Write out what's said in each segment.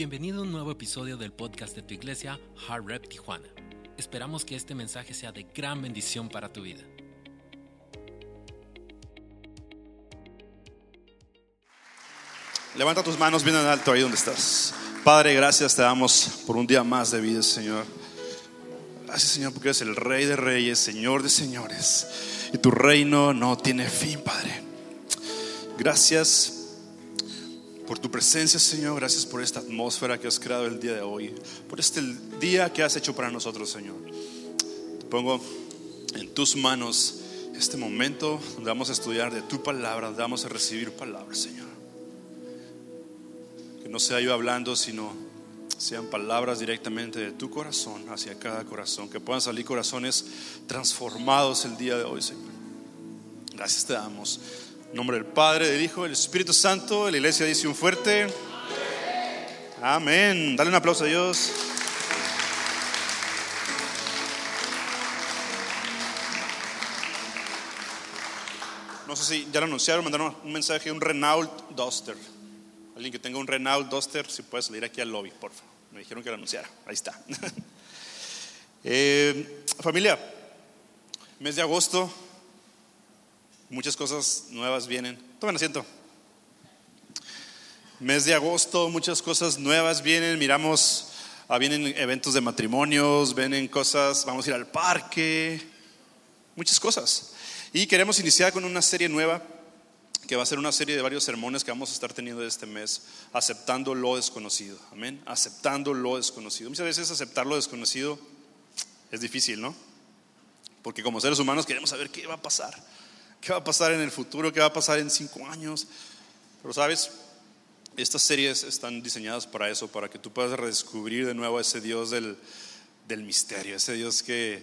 Bienvenido a un nuevo episodio del podcast de tu iglesia, Hard Rep Tijuana. Esperamos que este mensaje sea de gran bendición para tu vida. Levanta tus manos bien en alto ahí donde estás. Padre, gracias te damos por un día más de vida, Señor. Gracias, Señor, porque eres el Rey de Reyes, Señor de Señores. Y tu reino no tiene fin, Padre. Gracias por tu presencia, Señor. Gracias por esta atmósfera que has creado el día de hoy. Por este día que has hecho para nosotros, Señor. Te pongo en tus manos este momento donde vamos a estudiar de tu palabra, donde vamos a recibir palabras, Señor. Que no sea yo hablando, sino sean palabras directamente de tu corazón hacia cada corazón. Que puedan salir corazones transformados el día de hoy, Señor. Gracias te damos. En nombre del Padre, del Hijo, del Espíritu Santo, la iglesia dice un fuerte Amén. Dale un aplauso a Dios. No sé si ya lo anunciaron, mandaron un mensaje, un Renault Duster. Alguien que tenga un Renault Duster, si puede salir aquí al lobby, por favor. Me dijeron que lo anunciara. Ahí está. Eh, familia, mes de agosto, Muchas cosas nuevas vienen. Tomen asiento. Mes de agosto, muchas cosas nuevas vienen. Miramos, ah, vienen eventos de matrimonios, vienen cosas, vamos a ir al parque, muchas cosas. Y queremos iniciar con una serie nueva que va a ser una serie de varios sermones que vamos a estar teniendo este mes, aceptando lo desconocido. Amén. Aceptando lo desconocido. Muchas veces aceptar lo desconocido es difícil, ¿no? Porque como seres humanos queremos saber qué va a pasar. ¿Qué va a pasar en el futuro? ¿Qué va a pasar en cinco años? Pero sabes, estas series están diseñadas para eso, para que tú puedas redescubrir de nuevo a ese Dios del, del misterio, ese Dios que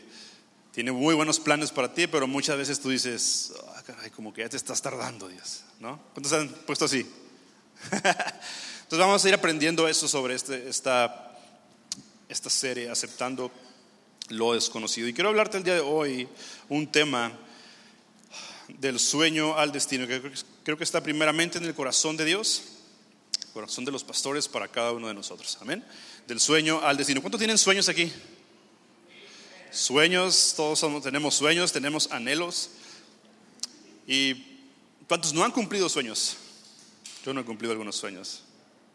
tiene muy buenos planes para ti, pero muchas veces tú dices, ah, caray, como que ya te estás tardando, Dios, ¿no? ¿Cuántos han puesto así? Entonces vamos a ir aprendiendo eso sobre este, esta, esta serie, aceptando lo desconocido. Y quiero hablarte el día de hoy un tema del sueño al destino, que creo que está primeramente en el corazón de Dios, corazón de los pastores para cada uno de nosotros. Amén. Del sueño al destino. ¿Cuántos tienen sueños aquí? Sueños, todos tenemos sueños, tenemos anhelos. ¿Y cuántos no han cumplido sueños? Yo no he cumplido algunos sueños.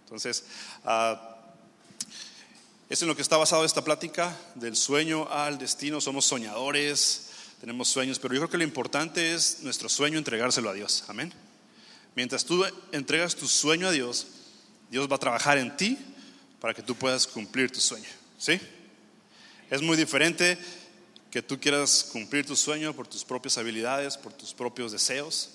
Entonces, uh, es en lo que está basado esta plática, del sueño al destino. Somos soñadores, tenemos sueños, pero yo creo que lo importante es nuestro sueño entregárselo a Dios. Amén. Mientras tú entregas tu sueño a Dios, Dios va a trabajar en ti para que tú puedas cumplir tu sueño. ¿Sí? Es muy diferente que tú quieras cumplir tu sueño por tus propias habilidades, por tus propios deseos.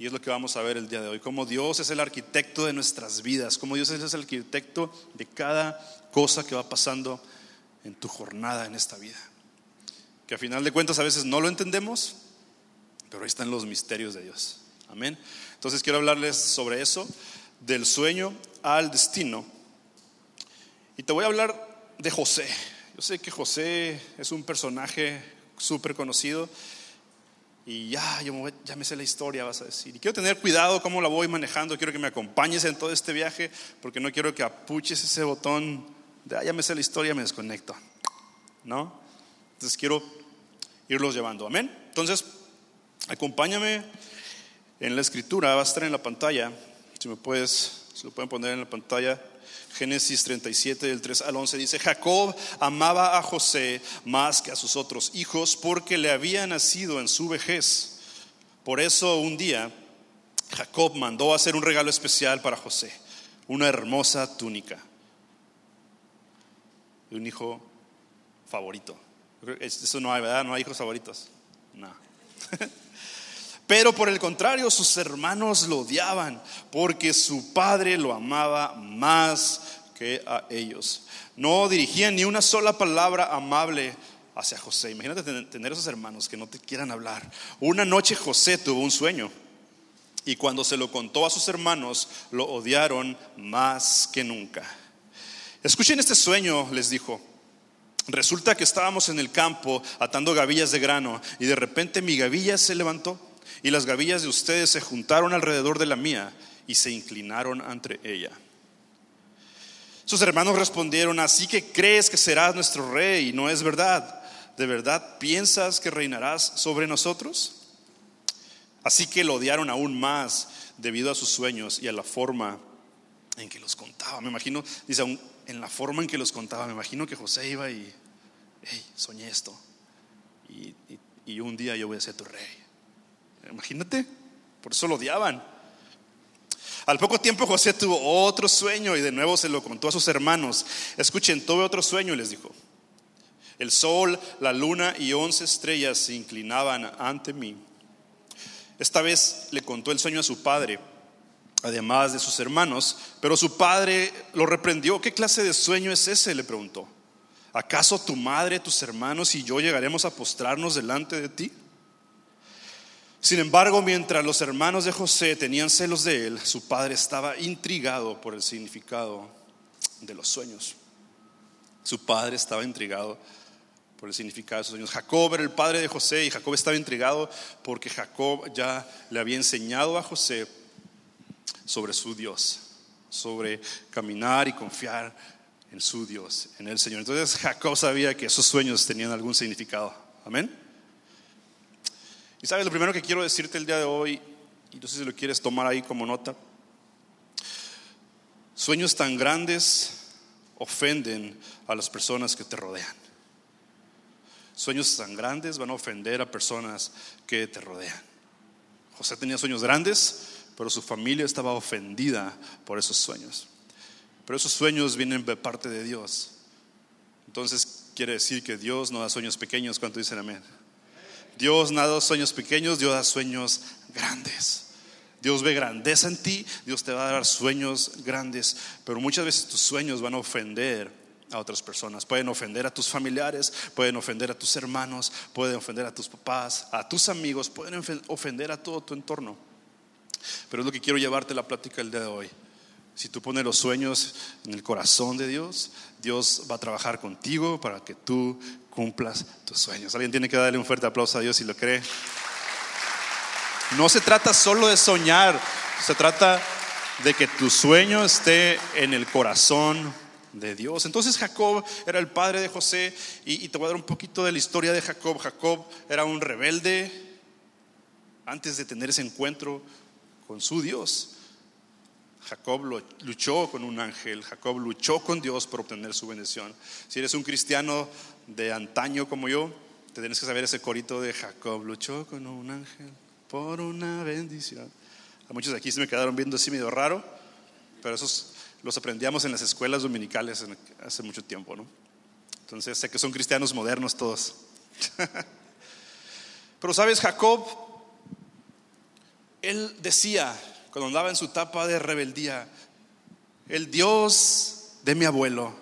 Y es lo que vamos a ver el día de hoy, cómo Dios es el arquitecto de nuestras vidas, cómo Dios es el arquitecto de cada cosa que va pasando en tu jornada en esta vida que a final de cuentas a veces no lo entendemos, pero ahí están los misterios de Dios. Amén. Entonces quiero hablarles sobre eso, del sueño al destino. Y te voy a hablar de José. Yo sé que José es un personaje súper conocido y ya, yo me sé la historia, vas a decir. Y quiero tener cuidado cómo la voy manejando, quiero que me acompañes en todo este viaje, porque no quiero que apuches ese botón de, ah, ya me sé la historia, me desconecto. ¿No? Entonces quiero irlos llevando. Amén. Entonces, acompáñame en la escritura, va a estar en la pantalla. Si me puedes, se lo pueden poner en la pantalla. Génesis 37, del 3 al 11 dice, Jacob amaba a José más que a sus otros hijos porque le había nacido en su vejez. Por eso un día Jacob mandó hacer un regalo especial para José, una hermosa túnica de un hijo favorito. Eso no hay, ¿verdad? No hay hijos favoritos. No. Pero por el contrario, sus hermanos lo odiaban porque su padre lo amaba más que a ellos. No dirigían ni una sola palabra amable hacia José. Imagínate tener esos hermanos que no te quieran hablar. Una noche José tuvo un sueño y cuando se lo contó a sus hermanos, lo odiaron más que nunca. Escuchen este sueño, les dijo. Resulta que estábamos en el campo atando gavillas de grano y de repente mi gavilla se levantó y las gavillas de ustedes se juntaron alrededor de la mía y se inclinaron ante ella. Sus hermanos respondieron, así que crees que serás nuestro rey no es verdad. ¿De verdad piensas que reinarás sobre nosotros? Así que lo odiaron aún más debido a sus sueños y a la forma en que los contaba. Me imagino, dice, en la forma en que los contaba, me imagino que José iba y, hey, soñé esto. Y, y un día yo voy a ser tu rey. Imagínate, por eso lo odiaban. Al poco tiempo José tuvo otro sueño y de nuevo se lo contó a sus hermanos. Escuchen, tuve otro sueño, les dijo. El sol, la luna y once estrellas se inclinaban ante mí. Esta vez le contó el sueño a su padre, además de sus hermanos, pero su padre lo reprendió. ¿Qué clase de sueño es ese? le preguntó. ¿Acaso tu madre, tus hermanos y yo llegaremos a postrarnos delante de ti? Sin embargo, mientras los hermanos de José tenían celos de él, su padre estaba intrigado por el significado de los sueños. Su padre estaba intrigado por el significado de sus sueños. Jacob era el padre de José y Jacob estaba intrigado porque Jacob ya le había enseñado a José sobre su Dios, sobre caminar y confiar en su Dios, en el Señor. Entonces Jacob sabía que esos sueños tenían algún significado. Amén. Y sabes, lo primero que quiero decirte el día de hoy, y no sé si lo quieres tomar ahí como nota, sueños tan grandes ofenden a las personas que te rodean. Sueños tan grandes van a ofender a personas que te rodean. José tenía sueños grandes, pero su familia estaba ofendida por esos sueños. Pero esos sueños vienen de parte de Dios. Entonces quiere decir que Dios no da sueños pequeños. ¿Cuánto dicen amén? Dios no da sueños pequeños, Dios da sueños grandes. Dios ve grandeza en ti, Dios te va a dar sueños grandes, pero muchas veces tus sueños van a ofender a otras personas. Pueden ofender a tus familiares, pueden ofender a tus hermanos, pueden ofender a tus papás, a tus amigos, pueden ofender a todo tu entorno. Pero es lo que quiero llevarte la plática el día de hoy. Si tú pones los sueños en el corazón de Dios, Dios va a trabajar contigo para que tú cumplas tus sueños. Alguien tiene que darle un fuerte aplauso a Dios si lo cree. No se trata solo de soñar, se trata de que tu sueño esté en el corazón de Dios. Entonces Jacob era el padre de José y, y, te voy a dar un poquito de la historia de Jacob. Jacob era un rebelde antes de tener ese encuentro con su Dios. Jacob luchó con un ángel, Jacob luchó con Dios por obtener su bendición. Si eres un cristiano de antaño como yo, te tienes que saber ese corito de Jacob luchó con un ángel por una bendición. A muchos de aquí se me quedaron viendo así medio raro, pero esos los aprendíamos en las escuelas dominicales hace mucho tiempo, ¿no? Entonces sé que son cristianos modernos todos. pero sabes, Jacob, él decía, cuando andaba en su etapa de rebeldía, el Dios de mi abuelo,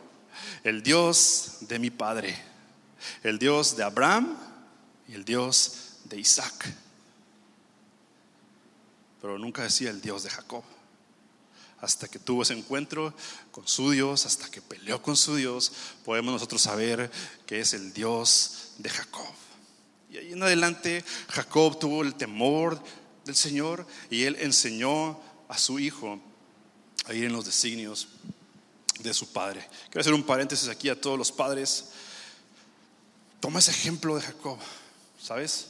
el Dios de mi padre, el Dios de Abraham y el Dios de Isaac. Pero nunca decía el Dios de Jacob. Hasta que tuvo ese encuentro con su Dios, hasta que peleó con su Dios, podemos nosotros saber que es el Dios de Jacob. Y ahí en adelante Jacob tuvo el temor del Señor y él enseñó a su hijo a ir en los designios de su padre. Quiero hacer un paréntesis aquí a todos los padres. Toma ese ejemplo de Jacob, ¿sabes?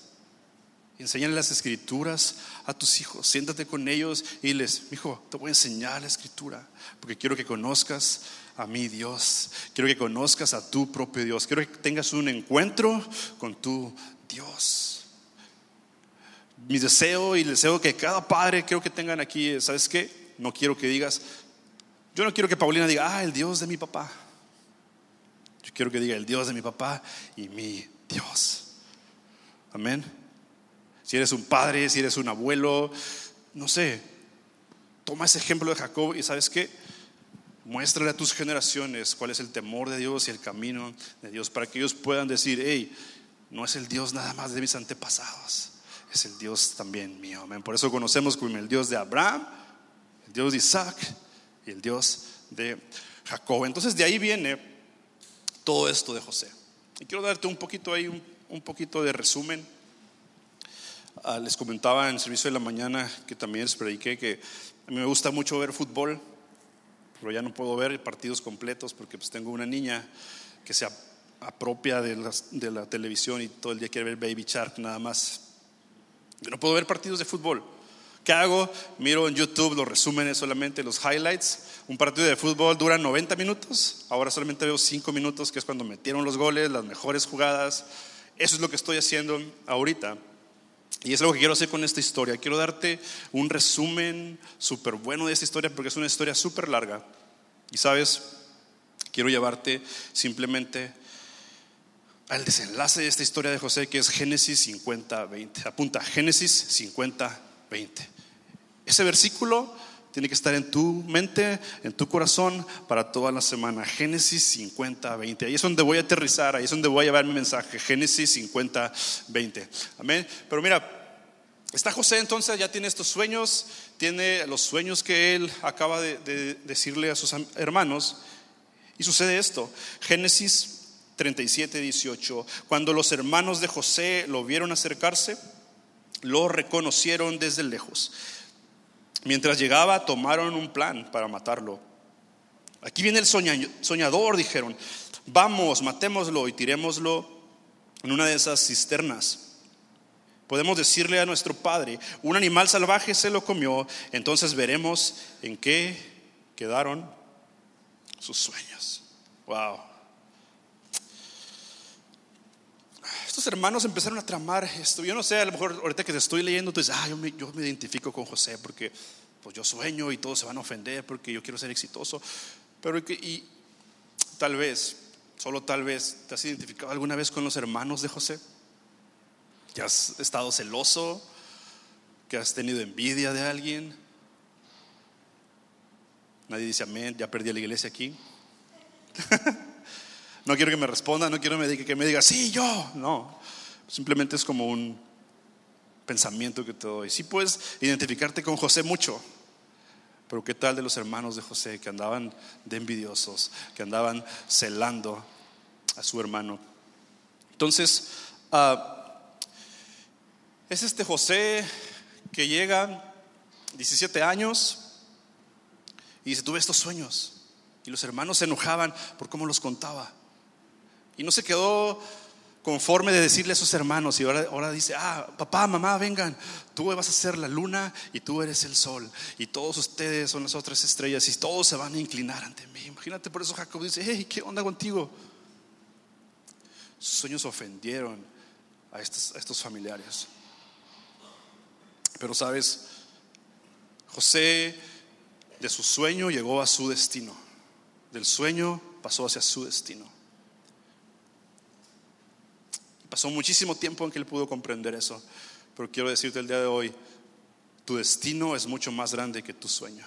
Enseñale las escrituras a tus hijos. Siéntate con ellos y les, hijo, te voy a enseñar la escritura porque quiero que conozcas a mi Dios. Quiero que conozcas a tu propio Dios. Quiero que tengas un encuentro con tu Dios. Mi deseo y el deseo que cada padre quiero que tengan aquí, ¿sabes qué? No quiero que digas, yo no quiero que Paulina diga, ah, el Dios de mi papá. Yo quiero que diga el Dios de mi papá y mi Dios. Amén. Si eres un padre, si eres un abuelo, no sé, toma ese ejemplo de Jacob y sabes qué, muéstrale a tus generaciones cuál es el temor de Dios y el camino de Dios para que ellos puedan decir, hey, no es el Dios nada más de mis antepasados, es el Dios también mío. Amén. Por eso conocemos como el Dios de Abraham, el Dios de Isaac y el Dios de Jacob. Entonces de ahí viene todo esto de José. Y quiero darte un poquito ahí, un, poquito de resumen. Ah, les comentaba en el servicio de la mañana que también les prediqué que a mí me gusta mucho ver fútbol. pero ya no puedo ver partidos completos porque pues tengo una niña que se apropia de, de la televisión y todo el día quiere ver Baby Shark nada más. No puedo ver partidos de fútbol. ¿Qué hago? Miro en YouTube los resúmenes solamente, los highlights. Un partido de fútbol dura 90 minutos. Ahora solamente veo 5 minutos, que es cuando metieron los goles, las mejores jugadas. Eso es lo que estoy haciendo ahorita. Y es lo que quiero hacer con esta historia. Quiero darte un resumen súper bueno de esta historia porque es una historia súper larga. Y sabes, quiero llevarte simplemente al desenlace de esta historia de José que es Génesis 50-20. Apunta, Génesis 50-20. Ese versículo tiene que estar en tu mente, en tu corazón para toda la semana. Génesis 50, 20. Ahí es donde voy a aterrizar, ahí es donde voy a llevar mi mensaje. Génesis 50, 20. Amén. Pero mira, está José entonces, ya tiene estos sueños, tiene los sueños que él acaba de, decirle a sus hermanos. Y sucede esto. Génesis 37, 18. Cuando los hermanos de José lo vieron acercarse, lo reconocieron desde lejos. Mientras llegaba, tomaron un plan para matarlo. Aquí viene el soñador, dijeron. Vamos, matémoslo y tirémoslo en una de esas cisternas. Podemos decirle a nuestro padre, un animal salvaje se lo comió, entonces veremos en qué quedaron sus sueños. Wow. Estos hermanos empezaron a tramar esto. Yo no sé, a lo mejor ahorita que te estoy leyendo, tú dices, ah, yo me, yo me identifico con José porque pues yo sueño y todos se van a ofender porque yo quiero ser exitoso. Pero y tal vez, solo tal vez, ¿te has identificado alguna vez con los hermanos de José? ¿Que has estado celoso? ¿Que has tenido envidia de alguien? Nadie dice amén, ya perdí la iglesia aquí. No quiero que me responda, no quiero que me diga, sí, yo. No, simplemente es como un pensamiento que te doy. Sí puedes identificarte con José mucho, pero ¿qué tal de los hermanos de José que andaban de envidiosos, que andaban celando a su hermano? Entonces, ah, es este José que llega 17 años y dice, tuve estos sueños. Y los hermanos se enojaban por cómo los contaba. Y no se quedó conforme de decirle a sus hermanos y ahora, dice, ah, papá, mamá, vengan, tú vas a ser la luna y tú eres el sol y todos ustedes son las otras estrellas y todos se van a inclinar ante mí. Imagínate, por eso Jacob dice, hey, ¿qué onda contigo? Sus sueños ofendieron a estos, a estos familiares. Pero sabes, José de su sueño llegó a su destino, del sueño pasó hacia su destino. Pasó muchísimo tiempo en que él pudo comprender eso. Pero quiero decirte el día de hoy, tu destino es mucho más grande que tu sueño.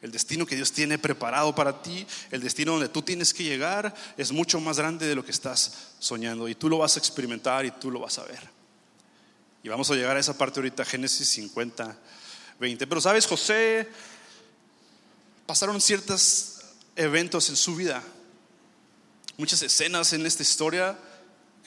El destino que Dios tiene preparado para ti, el destino donde tú tienes que llegar, es mucho más grande de lo que estás soñando. Y tú lo vas a experimentar y tú lo vas a ver. Y vamos a llegar a esa parte ahorita, Génesis 50, 20. Pero sabes, José, pasaron ciertos eventos en su vida, muchas escenas en esta historia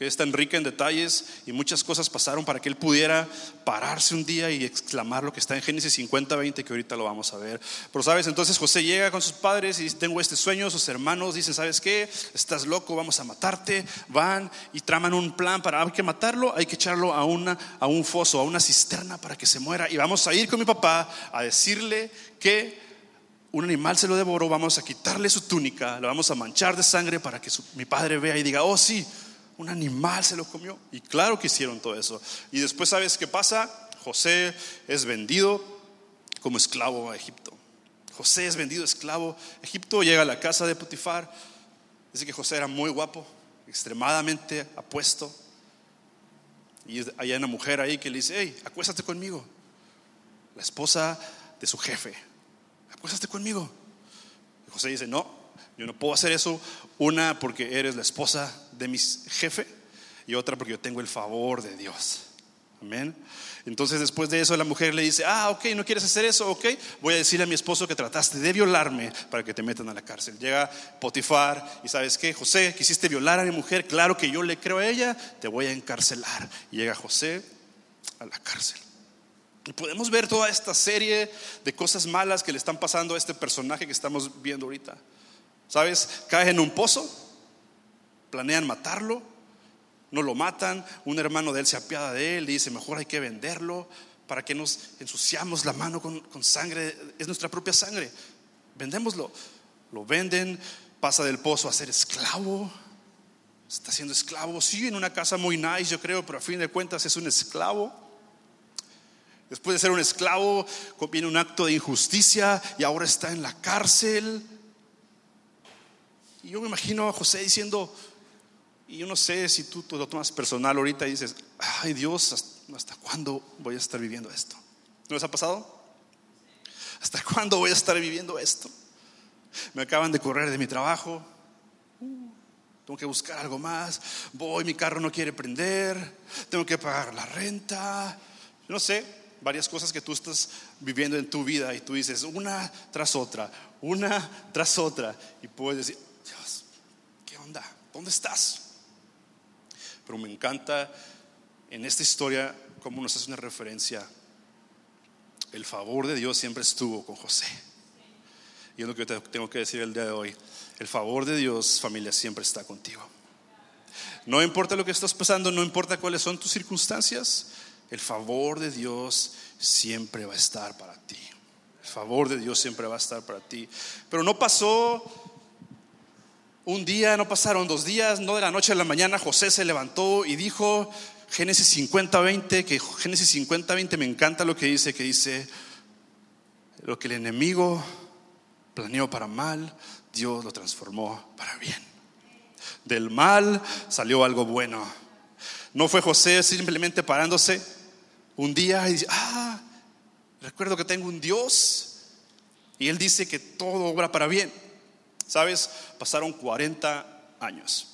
que es rica en detalles y muchas cosas pasaron para que él pudiera pararse un día y exclamar lo que está en Génesis 50, 20, que ahorita lo vamos a ver. Pero sabes, entonces José llega con sus padres y dice, tengo este sueño, sus hermanos dicen, ¿sabes qué? Estás loco, vamos a matarte. Van y traman un plan para, hay que matarlo, hay que echarlo a, una, a un foso, a una cisterna para que se muera. Y vamos a ir con mi papá a decirle que un animal se lo devoró, vamos a quitarle su túnica, lo vamos a manchar de sangre para que mi padre vea y diga, oh sí, un animal se lo comió. Y claro que hicieron todo eso. Y después, ¿sabes qué pasa? José es vendido como esclavo a Egipto. José es vendido esclavo. Egipto llega a la casa de Potifar. Dice que José era muy guapo, extremadamente apuesto. Y hay una mujer ahí que le dice, hey, acuéstate conmigo. La esposa de su jefe. Acuéstate conmigo. Y José dice, no, yo no puedo hacer eso. Una porque eres la esposa de mi jefe y otra porque yo tengo el favor de Dios. Amén. Entonces después de eso la mujer le dice, ah, ok, no quieres hacer eso, ok, voy a decirle a mi esposo que trataste de violarme para que te metan a la cárcel. Llega Potifar y sabes qué, José, quisiste violar a mi mujer, claro que yo le creo a ella, te voy a encarcelar. Llega José a la cárcel. Y podemos ver toda esta serie de cosas malas que le están pasando a este personaje que estamos viendo ahorita. ¿Sabes? Cae en un pozo, planean matarlo, no lo matan, un hermano de él se apiada de él y dice, mejor hay que venderlo, para que nos ensuciamos la mano con, sangre, es nuestra propia sangre, vendémoslo. Lo venden, pasa del pozo a ser esclavo, está siendo esclavo, sí, en una casa muy nice, yo creo, pero a fin de cuentas es un esclavo. Después de ser un esclavo, viene un acto de injusticia y ahora está en la cárcel. Y yo me imagino a José diciendo, y yo no sé si tú, tú lo tomas personal ahorita y dices, ay Dios, ¿hasta cuándo voy a estar viviendo esto? ¿No les ha pasado? ¿Hasta cuándo voy a estar viviendo esto? Me acaban de correr de mi trabajo, tengo que buscar algo más, voy, mi carro no quiere prender, tengo que pagar la renta, no sé, varias cosas que tú estás viviendo en tu vida y tú dices una tras otra, una tras otra, y puedes decir, Dios, ¿qué onda? ¿Dónde estás? Pero me encanta en esta historia cómo nos hace una referencia. El favor de Dios siempre estuvo con José. Y es lo que tengo que decir el día de hoy. El favor de Dios, familia, siempre está contigo. No importa lo que estás pasando, no importa cuáles son tus circunstancias, el favor de Dios siempre va a estar para ti. El favor de Dios siempre va a estar para ti. Pero no pasó un día, no pasaron dos días, no de la noche a la mañana José se levantó y dijo, Génesis 50-20, que Génesis 50-20 me encanta lo que dice, que dice, lo que el enemigo planeó para mal, Dios lo transformó para bien. Del mal salió algo bueno. No fue José simplemente parándose un día y dice, ah, recuerdo que tengo un Dios. Y él dice que todo obra para bien. ¿Sabes? Pasaron 40 años.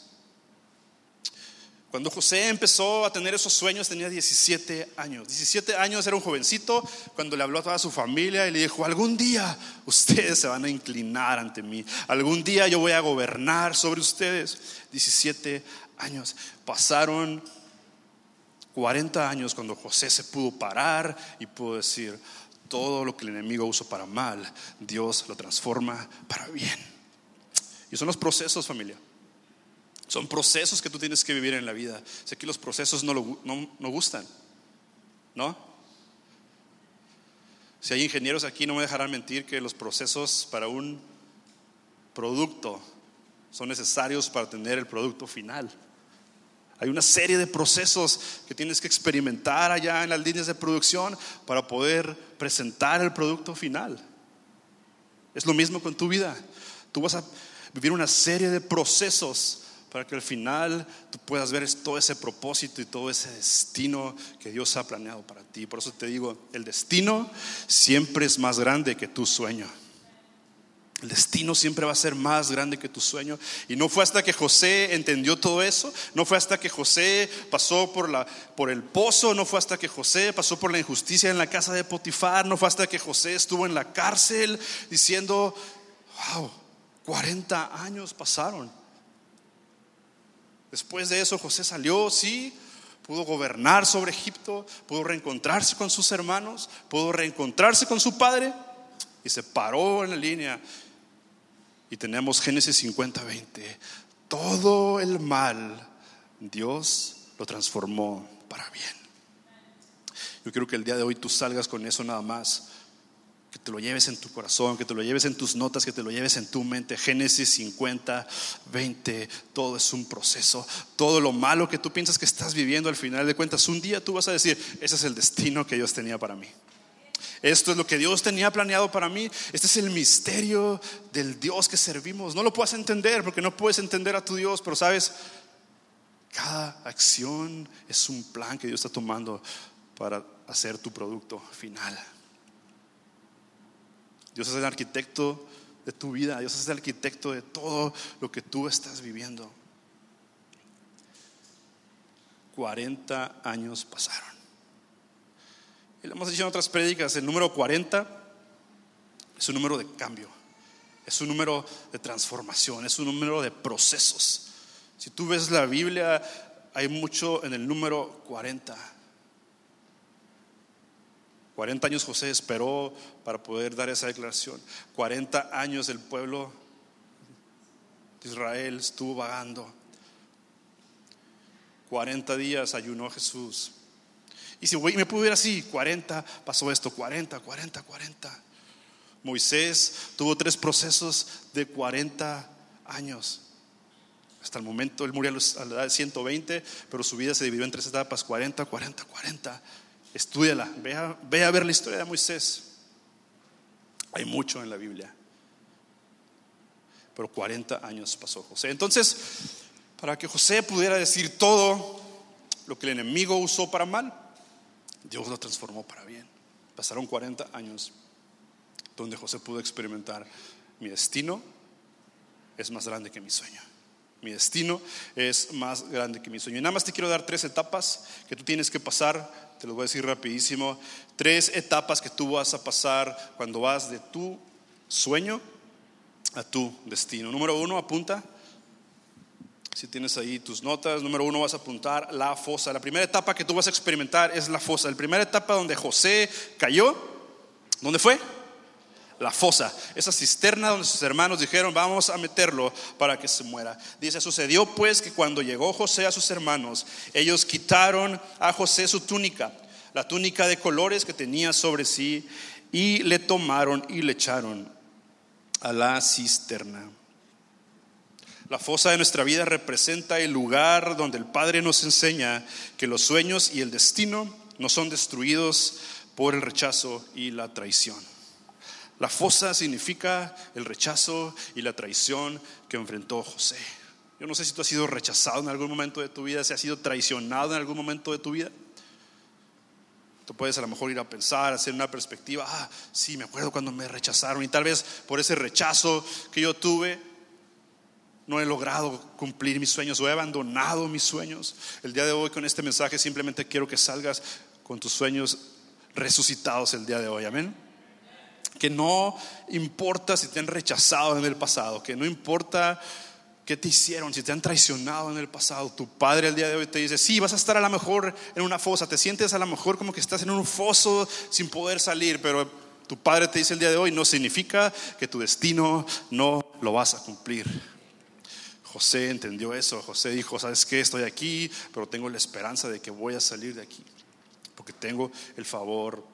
Cuando José empezó a tener esos sueños tenía 17 años. 17 años era un jovencito cuando le habló a toda su familia y le dijo, algún día ustedes se van a inclinar ante mí. Algún día yo voy a gobernar sobre ustedes. 17 años. Pasaron 40 años cuando José se pudo parar y pudo decir, todo lo que el enemigo usó para mal, Dios lo transforma para bien. Y son los procesos, familia. Son procesos que tú tienes que vivir en la vida. Sé que los procesos no, no, gustan, ¿no? Si hay ingenieros aquí, no me dejarán mentir que los procesos para un producto son necesarios para tener el producto final. Hay una serie de procesos que tienes que experimentar allá en las líneas de producción para poder presentar el producto final. Es lo mismo con tu vida. Tú vas a vivir una serie de procesos para que al final tú puedas ver todo ese propósito y todo ese destino que Dios ha planeado para ti. Por eso te digo, el destino siempre es más grande que tu sueño. El destino siempre va a ser más grande que tu sueño. Y no fue hasta que José entendió todo eso, no fue hasta que José pasó por, la, por el pozo, no fue hasta que José pasó por la injusticia en la casa de Potifar, no fue hasta que José estuvo en la cárcel diciendo, wow, 40 años pasaron. Después de eso José salió, sí, pudo gobernar sobre Egipto, pudo reencontrarse con sus hermanos, pudo reencontrarse con su padre y se paró en la línea. Y tenemos Génesis 50, 20. Todo el mal Dios lo transformó para bien. Yo quiero que el día de hoy tú salgas con eso nada más que te lo lleves en tu corazón, que te lo lleves en tus notas, que te lo lleves en tu mente. Génesis 50, 20, todo es un proceso. Todo lo malo que tú piensas que estás viviendo al final de cuentas, un día tú vas a decir, ese es el destino que Dios tenía para mí. Esto es lo que Dios tenía planeado para mí. Este es el misterio del Dios que servimos. No lo puedes entender porque no puedes entender a tu Dios, pero sabes, cada acción es un plan que Dios está tomando para hacer tu producto final. Dios es el arquitecto de tu vida, Dios es el arquitecto de todo lo que tú estás viviendo. 40 años pasaron. Y lo hemos dicho en otras prédicas, el número 40 es un número de cambio, es un número de transformación, es un número de procesos. Si tú ves la Biblia, hay mucho en el número 40. 40 años José esperó para poder dar esa declaración. 40 años el pueblo de Israel estuvo vagando. 40 días ayunó Jesús. Y si me pudo ir así, 40, pasó esto, 40, 40, 40. Moisés tuvo tres procesos de 40 años. Hasta el momento él murió a la edad de 120, pero su vida se dividió en tres etapas, 40, 40, 40. Estúdiala, ve a, a ver la historia de Moisés. Hay mucho en la Biblia. Pero 40 años pasó José. Entonces, para que José pudiera decir todo lo que el enemigo usó para mal, Dios lo transformó para bien. Pasaron 40 años donde José pudo experimentar mi destino es más grande que mi sueño. Mi destino es más grande que mi sueño. Y nada más te quiero dar tres etapas que tú tienes que pasar. Te lo voy a decir rapidísimo. Tres etapas que tú vas a pasar cuando vas de tu sueño a tu destino. Número uno, apunta. Si tienes ahí tus notas, número uno vas a apuntar la fosa. La primera etapa que tú vas a experimentar es la fosa. La primera etapa donde José cayó, ¿dónde fue? La fosa, esa cisterna donde sus hermanos dijeron, vamos a meterlo para que se muera. Dice, sucedió pues que cuando llegó José a sus hermanos, ellos quitaron a José su túnica, la túnica de colores que tenía sobre sí, y le tomaron y le echaron a la cisterna. La fosa de nuestra vida representa el lugar donde el Padre nos enseña que los sueños y el destino no son destruidos por el rechazo y la traición. La fosa significa el rechazo y la traición que enfrentó José. Yo no sé si tú has sido rechazado en algún momento de tu vida, si has sido traicionado en algún momento de tu vida. Tú puedes a lo mejor ir a pensar, hacer una perspectiva, ah, sí, me acuerdo cuando me rechazaron y tal vez por ese rechazo que yo tuve, no he logrado cumplir mis sueños o he abandonado mis sueños. El día de hoy con este mensaje simplemente quiero que salgas con tus sueños resucitados el día de hoy, amén que no importa si te han rechazado en el pasado, que no importa qué te hicieron, si te han traicionado en el pasado. Tu padre el día de hoy te dice, sí, vas a estar a lo mejor en una fosa, te sientes a lo mejor como que estás en un foso sin poder salir, pero tu padre te dice el día de hoy, no significa que tu destino no lo vas a cumplir. José entendió eso, José dijo, ¿sabes qué? Estoy aquí, pero tengo la esperanza de que voy a salir de aquí, porque tengo el favor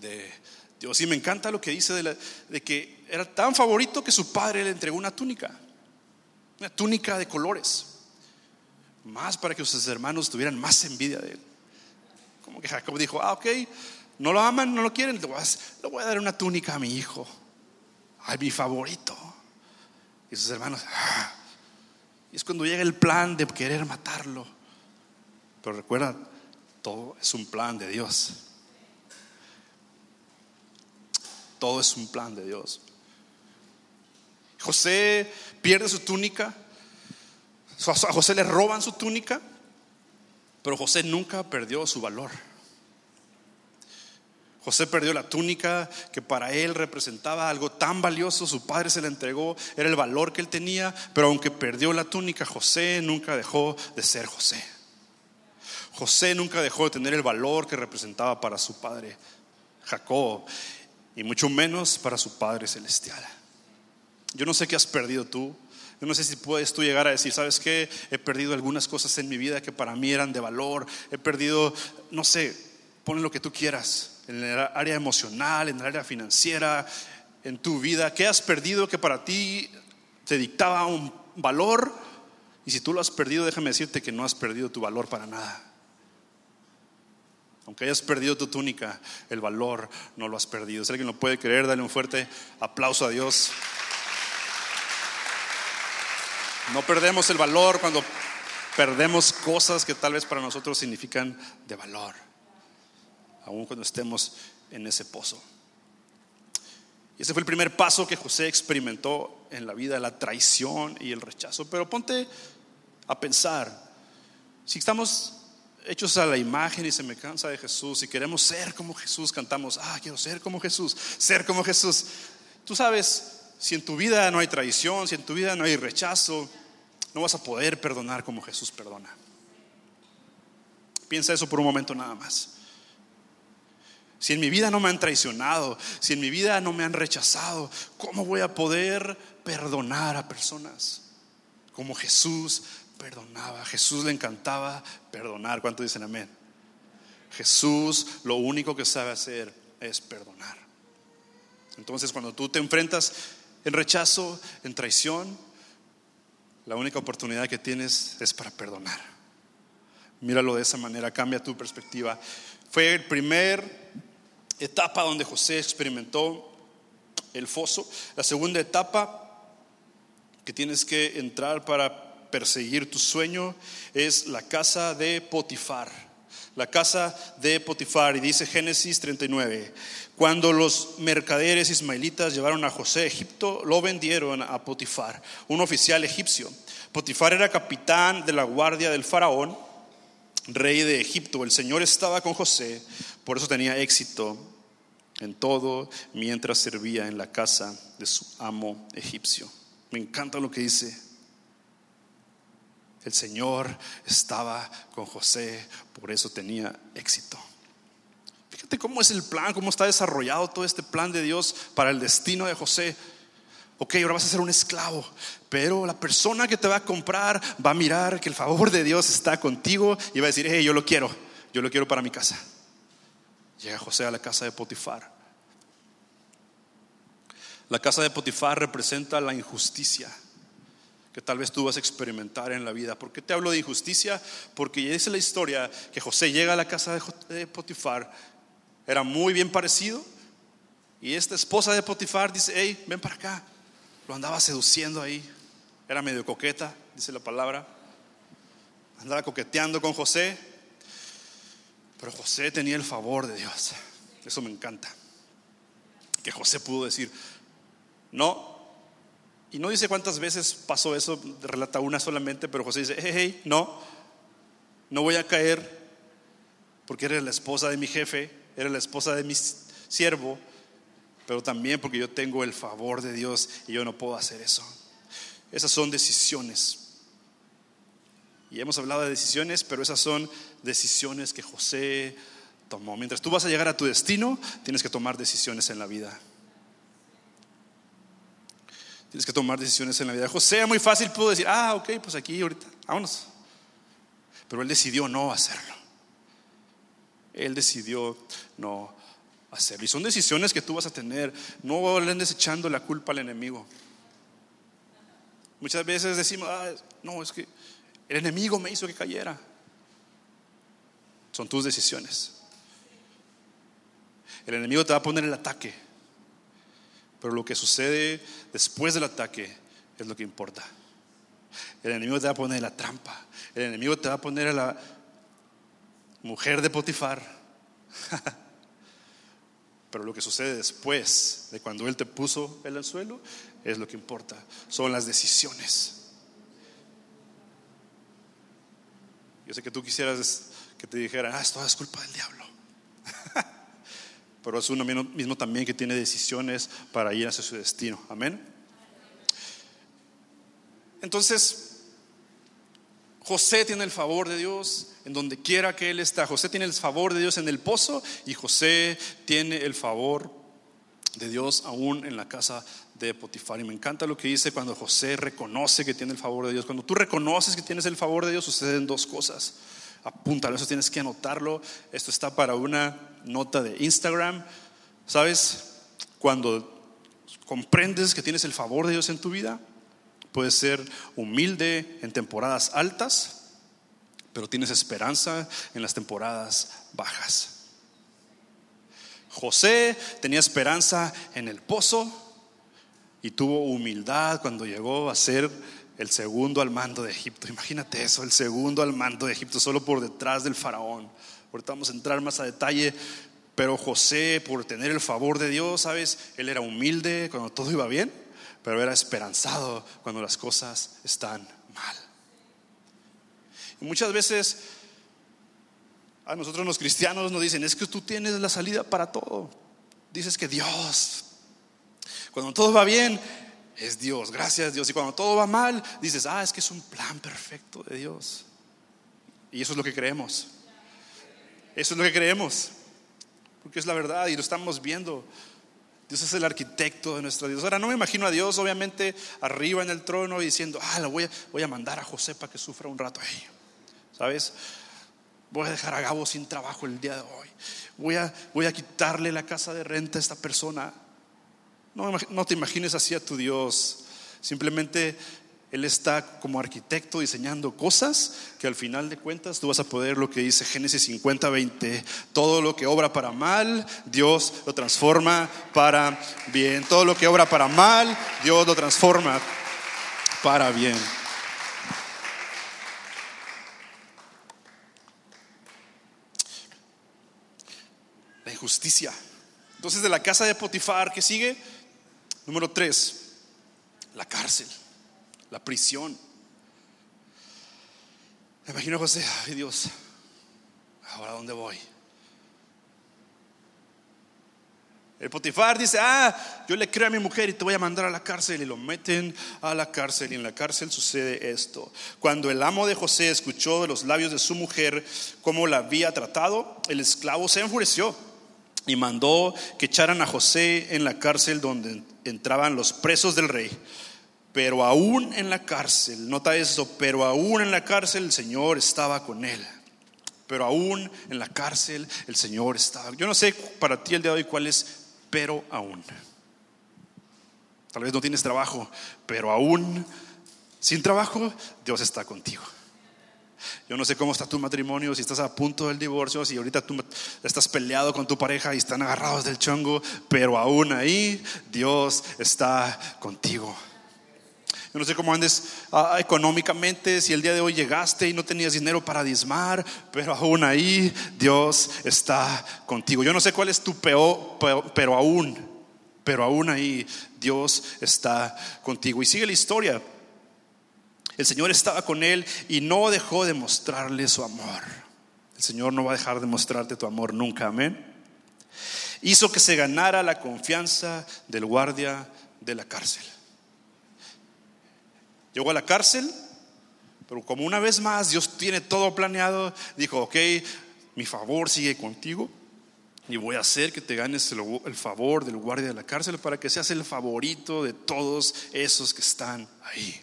de Dios. Y me encanta lo que dice de, que era tan favorito que su padre le entregó una túnica, una túnica de colores, más para que sus hermanos tuvieran más envidia de él. Como que Jacob dijo, ah, ok, no lo aman, no lo quieren, le voy a, dar una túnica a mi hijo, a mi favorito. Y sus hermanos, ah". y es cuando llega el plan de querer matarlo. Pero recuerda, todo es un plan de Dios. Todo es un plan de Dios. José pierde su túnica. A José le roban su túnica, pero José nunca perdió su valor. José perdió la túnica que para él representaba algo tan valioso, su padre se la entregó, era el valor que él tenía, pero aunque perdió la túnica, José nunca dejó de ser José. José nunca dejó de tener el valor que representaba para su padre Jacob y mucho menos para su Padre Celestial. Yo no sé qué has perdido tú. Yo no sé si puedes tú llegar a decir, ¿sabes qué? He perdido algunas cosas en mi vida que para mí eran de valor. He perdido, no sé, pon lo que tú quieras, en el área emocional, en el área financiera, en tu vida. ¿Qué has perdido que para ti te dictaba un valor? Y si tú lo has perdido, déjame decirte que no has perdido tu valor para nada. Aunque hayas perdido tu túnica, el valor no lo has perdido. Si alguien lo puede creer, dale un fuerte aplauso a Dios. No perdemos el valor cuando perdemos cosas que tal vez para nosotros significan de valor, aun cuando estemos en ese pozo. Y ese fue el primer paso que José experimentó en la vida, la traición y el rechazo. Pero ponte a pensar, si estamos hechos a la imagen y semejanza de Jesús y queremos ser como Jesús, cantamos, ah, quiero ser como Jesús, ser como Jesús. Tú sabes, si en tu vida no hay traición, si en tu vida no hay rechazo, no vas a poder perdonar como Jesús perdona. Piensa eso por un momento nada más. Si en mi vida no me han traicionado, si en mi vida no me han rechazado, ¿cómo voy a poder perdonar a personas? Como Jesús perdonaba. Jesús le encantaba perdonar. ¿Cuánto dicen amén? Jesús lo único que sabe hacer es perdonar. Entonces cuando tú te enfrentas en rechazo, en traición, la única oportunidad que tienes es para perdonar. Míralo de esa manera, cambia tu perspectiva. Fue el primer etapa donde José experimentó el foso. La segunda etapa que tienes que entrar para perseguir tu sueño es la casa de Potifar. La casa de Potifar, y dice Génesis 39, cuando los mercaderes ismaelitas llevaron a José a Egipto, lo vendieron a Potifar, un oficial egipcio. Potifar era capitán de la guardia del faraón, rey de Egipto. El Señor estaba con José, por eso tenía éxito en todo mientras servía en la casa de su amo egipcio. Me encanta lo que dice. El Señor estaba con José, por eso tenía éxito. Fíjate cómo es el plan, cómo está desarrollado todo este plan de Dios para el destino de José. Ok, ahora vas a ser un esclavo, pero la persona que te va a comprar va a mirar que el favor de Dios está contigo y va a decir, hey, yo lo quiero, yo lo quiero para mi casa. Llega José a la casa de Potifar. La casa de Potifar representa la injusticia que tal vez tú vas a experimentar en la vida. ¿Por qué te hablo de injusticia? Porque ya dice la historia que José llega a la casa de Potifar, era muy bien parecido, y esta esposa de Potifar dice, hey, ven para acá. Lo andaba seduciendo ahí, era medio coqueta, dice la palabra. Andaba coqueteando con José, pero José tenía el favor de Dios. Eso me encanta. Que José pudo decir, no. Y no dice cuántas veces pasó eso, relata una solamente, pero José dice, hey, hey, no, no voy a caer porque eres la esposa de mi jefe, eres la esposa de mi siervo, pero también porque yo tengo el favor de Dios y yo no puedo hacer eso. Esas son decisiones. Y hemos hablado de decisiones, pero esas son decisiones que José tomó. Mientras tú vas a llegar a tu destino, tienes que tomar decisiones en la vida. Tienes que tomar decisiones en la vida. José, muy fácil, pudo decir, ah, ok, pues aquí ahorita, vámonos. Pero él decidió no hacerlo. Él decidió no hacerlo. Y son decisiones que tú vas a tener. No le andes echando la culpa al enemigo. Muchas veces decimos, ah, no, es que el enemigo me hizo que cayera. Son tus decisiones. El enemigo te va a poner el ataque. Pero lo que sucede después del ataque es lo que importa. El enemigo te va a poner la trampa. El enemigo te va a poner a la mujer de Potifar. Pero lo que sucede después de cuando Él te puso el suelo es lo que importa. Son las decisiones. Yo sé que tú quisieras que te dijera, ah, esto es culpa del diablo pero es uno mismo también que tiene decisiones para ir hacia su destino. Amén. Entonces, José tiene el favor de Dios en donde quiera que él está. José tiene el favor de Dios en el pozo y José tiene el favor de Dios aún en la casa de Potifar. Y me encanta lo que dice cuando José reconoce que tiene el favor de Dios. Cuando tú reconoces que tienes el favor de Dios, suceden dos cosas. Apúntalo, eso tienes que anotarlo. Esto está para una nota de Instagram. ¿Sabes? Cuando comprendes que tienes el favor de Dios en tu vida, puedes ser humilde en temporadas altas, pero tienes esperanza en las temporadas bajas. José tenía esperanza en el pozo y tuvo humildad cuando llegó a ser el segundo al mando de Egipto. Imagínate eso, el segundo al mando de Egipto, solo por detrás del faraón. Ahorita vamos a entrar más a detalle, pero José, por tener el favor de Dios, ¿sabes? Él era humilde cuando todo iba bien, pero era esperanzado cuando las cosas están mal. Y muchas veces a nosotros los cristianos nos dicen, es que tú tienes la salida para todo. Dices que Dios, cuando todo va bien, es Dios, gracias Dios. Y cuando todo va mal, dices, ah, es que es un plan perfecto de Dios. Y eso es lo que creemos. Eso es lo que creemos. porque es la verdad y lo estamos viendo. Dios es el arquitecto de nuestra Dios. Ahora no me imagino a Dios obviamente arriba en el trono y diciendo, ah, lo voy a, voy a mandar a José para que sufra un rato ahí. ¿Sabes? Voy a dejar a Gabo sin trabajo el día de hoy. Voy a, voy a quitarle la casa de renta a esta persona. No, no te imagines así a tu Dios. Simplemente Él está como arquitecto diseñando cosas que al final de cuentas tú vas a poder lo que dice Génesis 50, 20. Todo lo que obra para mal, Dios lo transforma para bien. Todo lo que obra para mal, Dios lo transforma para bien. justicia. Entonces, de la casa de Potifar, que sigue? Número tres, la cárcel, la prisión. Me imagino a José, ay Dios, ¿ahora dónde voy? El Potifar dice, ah, yo le creo a mi mujer y te voy a mandar a la cárcel y lo meten a la cárcel y en la cárcel sucede esto. Cuando el amo de José escuchó de los labios de su mujer cómo la había tratado, el esclavo se enfureció y mandó que echaran a José en la cárcel donde entraban los presos del rey. Pero aún en la cárcel, nota eso, pero aún en la cárcel el Señor estaba con él. Pero aún en la cárcel el Señor estaba. Yo no sé para ti el día de hoy cuál es, pero aún. Tal vez no tienes trabajo, pero aún sin trabajo Dios está contigo. Yo no sé cómo está tu matrimonio, si estás a punto del divorcio, si ahorita tú estás peleado con tu pareja y están agarrados del chongo, pero aún ahí Dios está contigo. Yo no sé cómo andes ah, económicamente, si el día de hoy llegaste y no tenías dinero para diezmar, pero aún ahí Dios está contigo. Yo no sé cuál es tu peor, pero aún, pero aún ahí Dios está contigo. Y sigue la historia. El Señor estaba con él y no dejó de mostrarle su amor. El Señor no va a dejar de mostrarte tu amor nunca, amén. Hizo que se ganara la confianza del guardia de la cárcel. Llegó a la cárcel, pero como una vez más Dios tiene todo planeado, dijo, ok, mi favor sigue contigo y voy a hacer que te ganes el, favor del guardia de la cárcel para que seas el favorito de todos esos que están ahí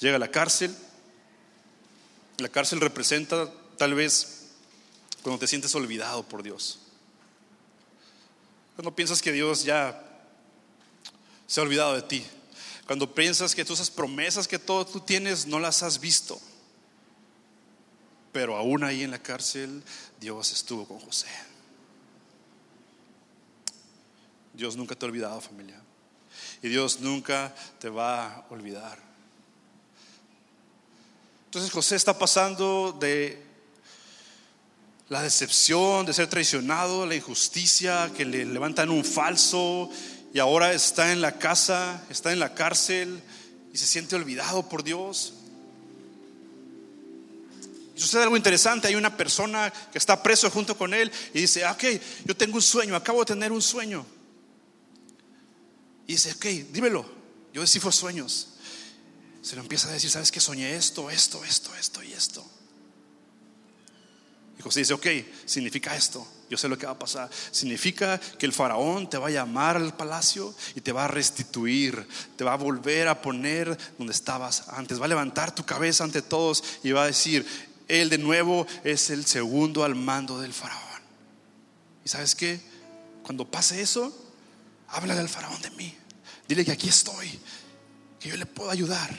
llega a la cárcel. La cárcel representa tal vez cuando te sientes olvidado por Dios. Cuando piensas que Dios ya se ha olvidado de ti. Cuando piensas que todas esas promesas que todo tú tienes no las has visto. Pero aún ahí en la cárcel Dios estuvo con José. Dios nunca te ha olvidado familia. Y Dios nunca te va a olvidar. Entonces José está pasando de la decepción, de ser traicionado, la injusticia, que le levantan un falso y ahora está en la casa, está en la cárcel y se siente olvidado por Dios. Y sucede algo interesante, hay una persona que está preso junto con él y dice, ah, ok, yo tengo un sueño, acabo de tener un sueño. Y dice, ok, dímelo, yo descifro sueños se lo empieza a decir, ¿sabes que Soñé esto, esto, esto, esto y esto. Y José dice, ok, significa esto. Yo sé lo que va a pasar. Significa que el faraón te va a llamar al palacio y te va a restituir, te va a volver a poner donde estabas antes, va a levantar tu cabeza ante todos y va a decir, él de nuevo es el segundo al mando del faraón. ¿Y sabes qué? Cuando pase eso, háblale al faraón de mí. Dile que aquí estoy, que yo le puedo ayudar.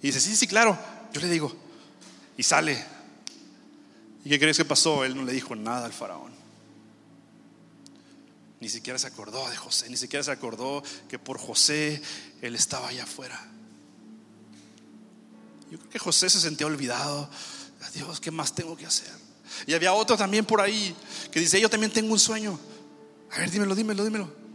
Y dice, sí, sí, claro. Yo le digo, y sale. ¿Y qué crees que pasó? Él no le dijo nada al faraón. Ni siquiera se acordó de José, ni siquiera se acordó que por José él estaba allá afuera. Yo creo que José se sentía olvidado. Dios, ¿qué más tengo que hacer? Y había otro también por ahí que dice, yo también tengo un sueño. A ver, dímelo, dímelo, dímelo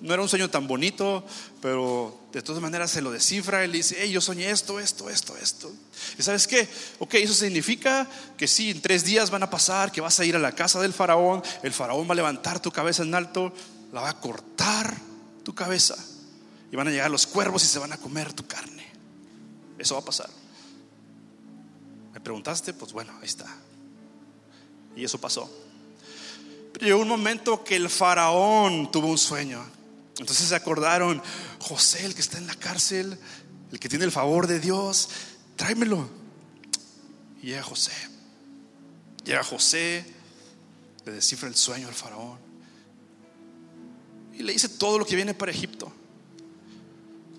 no era un sueño tan bonito, pero de todas maneras se lo descifra. Él dice, hey, yo soñé esto, esto, esto, esto. ¿Y sabes qué? Ok, eso significa que sí, en tres días van a pasar, que vas a ir a la casa del faraón, el faraón va a levantar tu cabeza en alto, la va a cortar tu cabeza y van a llegar los cuervos y se van a comer tu carne. Eso va a pasar. ¿Me preguntaste? Pues bueno, ahí está. Y eso pasó. Pero llegó un momento que el faraón tuvo un sueño. Entonces se acordaron, José, el que está en la cárcel, el que tiene el favor de Dios, tráemelo. Y llega José. Llega José, le descifra el sueño al faraón. Y le dice todo lo que viene para Egipto.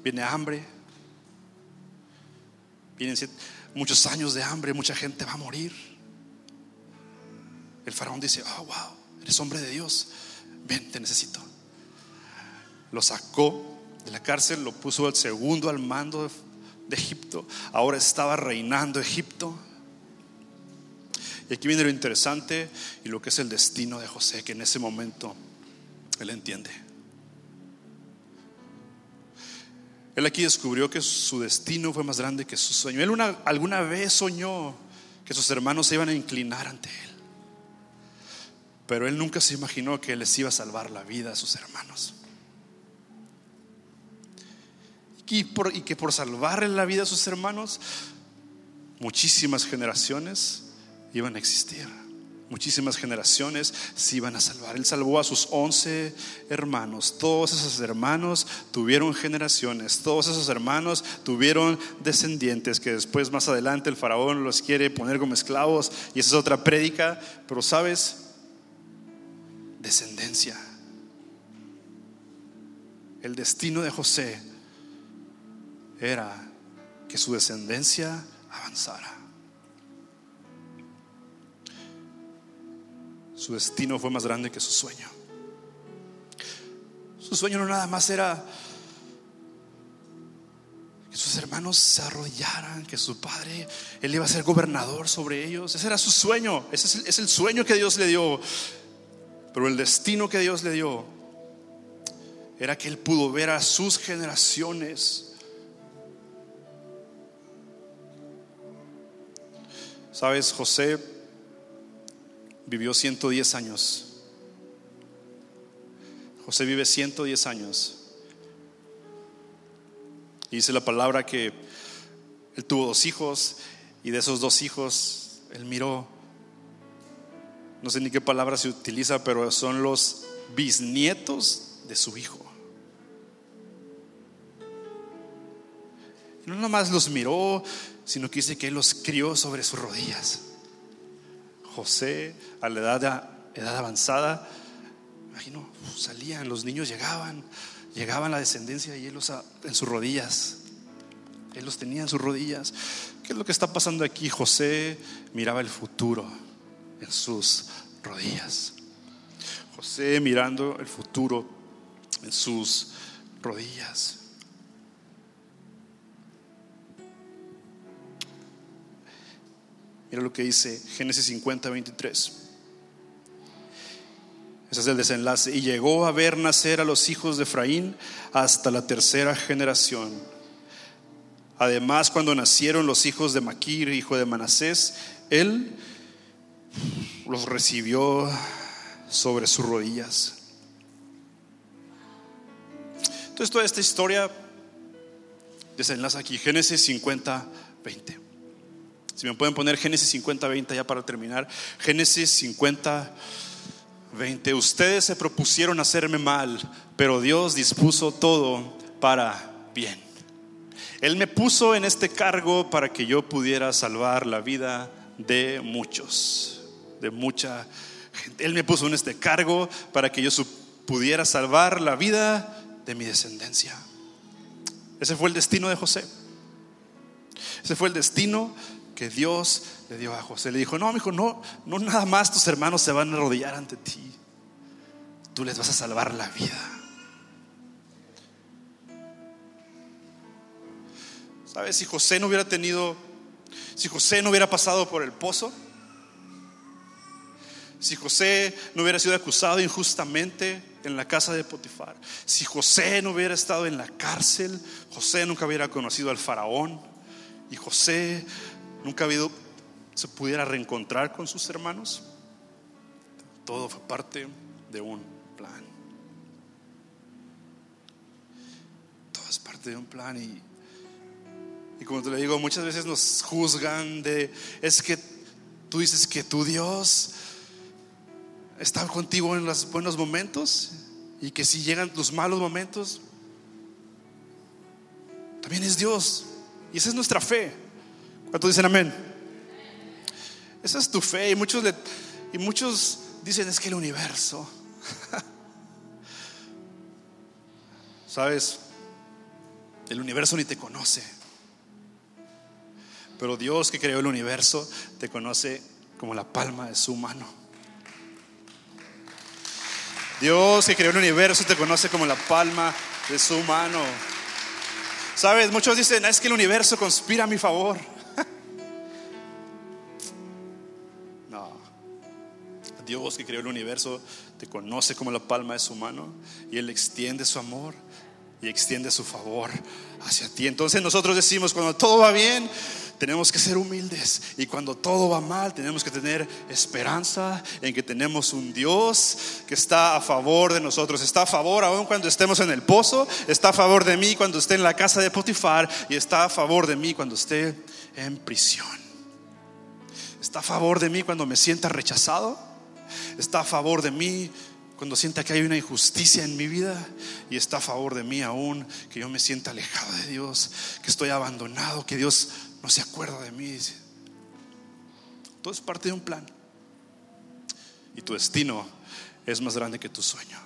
Viene hambre. Vienen muchos años de hambre, mucha gente va a morir. El faraón dice, oh, wow, eres hombre de Dios. Ven, te necesito. Lo sacó de la cárcel, lo puso al segundo al mando de, de Egipto. Ahora estaba reinando Egipto. Y aquí viene lo interesante y lo que es el destino de José, que en ese momento él entiende. Él aquí descubrió que su destino fue más grande que su sueño. Él una, alguna vez soñó que sus hermanos se iban a inclinar ante él. Pero él nunca se imaginó que les iba a salvar la vida a sus hermanos. Y, que por salvarle la vida a sus hermanos, muchísimas generaciones iban a existir muchísimas generaciones se iban a salvar. Él salvó a sus once hermanos. Todos esos hermanos tuvieron generaciones. Todos esos hermanos tuvieron descendientes que después más adelante el faraón los quiere poner como esclavos y esa es otra prédica. Pero sabes, descendencia. El destino de José era que su descendencia avanzara. Su destino fue más grande que su sueño. Su sueño no nada más era que sus hermanos se arrollaran, que su padre, él iba a ser gobernador sobre ellos. Ese era su sueño, ese es el, es el sueño que Dios le dio. Pero el destino que Dios le dio era que él pudo ver a sus generaciones. Sabes, José vivió 110 años. José vive 110 años. Y dice la palabra que él tuvo dos hijos y de esos dos hijos él miró, no sé ni qué palabra se utiliza, pero son los bisnietos de su hijo. no nomás los miró, sino que dice que él los crió sobre sus rodillas. José a la edad, edad avanzada, imagino, salían, los niños llegaban, llegaban la descendencia y él los en sus rodillas. Él los tenía en sus rodillas. ¿Qué es lo que está pasando aquí? José miraba el futuro en sus rodillas. José mirando el futuro en sus rodillas. Mira lo que dice Génesis 50, 23. Ese es el desenlace. Y llegó a ver nacer a los hijos de Efraín hasta la tercera generación. Además, cuando nacieron los hijos de Maquir, hijo de Manasés, él los recibió sobre sus rodillas. Entonces, toda esta historia desenlaza aquí, Génesis 50, 20. Si me pueden poner Génesis 50, 20 ya para terminar. Génesis 50, 20. Ustedes se propusieron hacerme mal, pero Dios dispuso todo para bien. Él me puso en este cargo para que yo pudiera salvar la vida de muchos, de mucha gente. Él me puso en este cargo para que yo pudiera salvar la vida de mi descendencia. Ese fue el destino de José. Ese fue el destino que Dios le dio a José. Le dijo, no, hijo, no, no nada más tus hermanos se van a arrodillar ante ti. Tú les vas a salvar la vida. ¿Sabes? Si José no hubiera tenido, si José no hubiera pasado por el pozo, si José no hubiera sido acusado injustamente en la casa de Potifar, si José no hubiera estado en la cárcel, José nunca hubiera conocido al faraón y José nunca ha habido, se pudiera reencontrar con sus hermanos. Todo fue parte de un plan. Todo es parte de un plan y, y como te lo digo, muchas veces nos juzgan de, es que tú dices que tu Dios está contigo en los buenos momentos y que si llegan los malos momentos, también es Dios. Y esa es nuestra fe. ¿Cuántos dicen amén? Esa es tu fe. Y muchos, y muchos dicen, es que el universo. Sabes, el universo ni te conoce. Pero Dios que creó el universo te conoce como la palma de su mano. Dios que creó el universo te conoce como la palma de su mano. Sabes, muchos dicen, es que el universo conspira a mi favor. Dios que creó el universo te conoce como la palma de su mano y Él extiende su amor y extiende su favor hacia ti. Entonces nosotros decimos, cuando todo va bien, tenemos que ser humildes. Y cuando todo va mal, tenemos que tener esperanza en que tenemos un Dios que está a favor de nosotros. Está a favor aún cuando estemos en el pozo. Está a favor de mí cuando esté en la casa de Potifar. Y está a favor de mí cuando esté en prisión. Está a favor de mí cuando me sienta rechazado. Está a favor de mí cuando sienta que hay una injusticia en mi vida y está a favor de mí aún, que yo me sienta alejado de Dios, que estoy abandonado, que Dios no se acuerda de mí. Todo es parte de un plan. Y tu destino es más grande que tu sueño.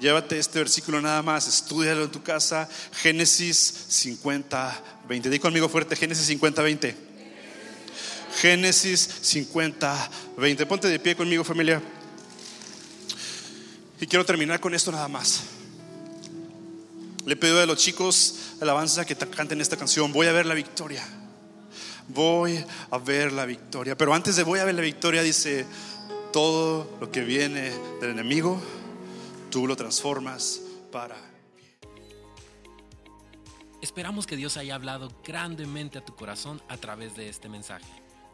Llévate este versículo nada más, estudialo en tu casa. Génesis 50, 20. Di conmigo fuerte, Génesis 50, 20. Génesis 50, 20. Ponte de pie conmigo, familia. Y quiero terminar con esto nada más. Le pido a los chicos alabanza que canten esta canción. Voy a ver la victoria. Voy a ver la victoria. Pero antes de voy a ver la victoria, dice, todo lo que viene del enemigo, tú lo transformas para Esperamos que Dios haya hablado grandemente a tu corazón a través de este mensaje.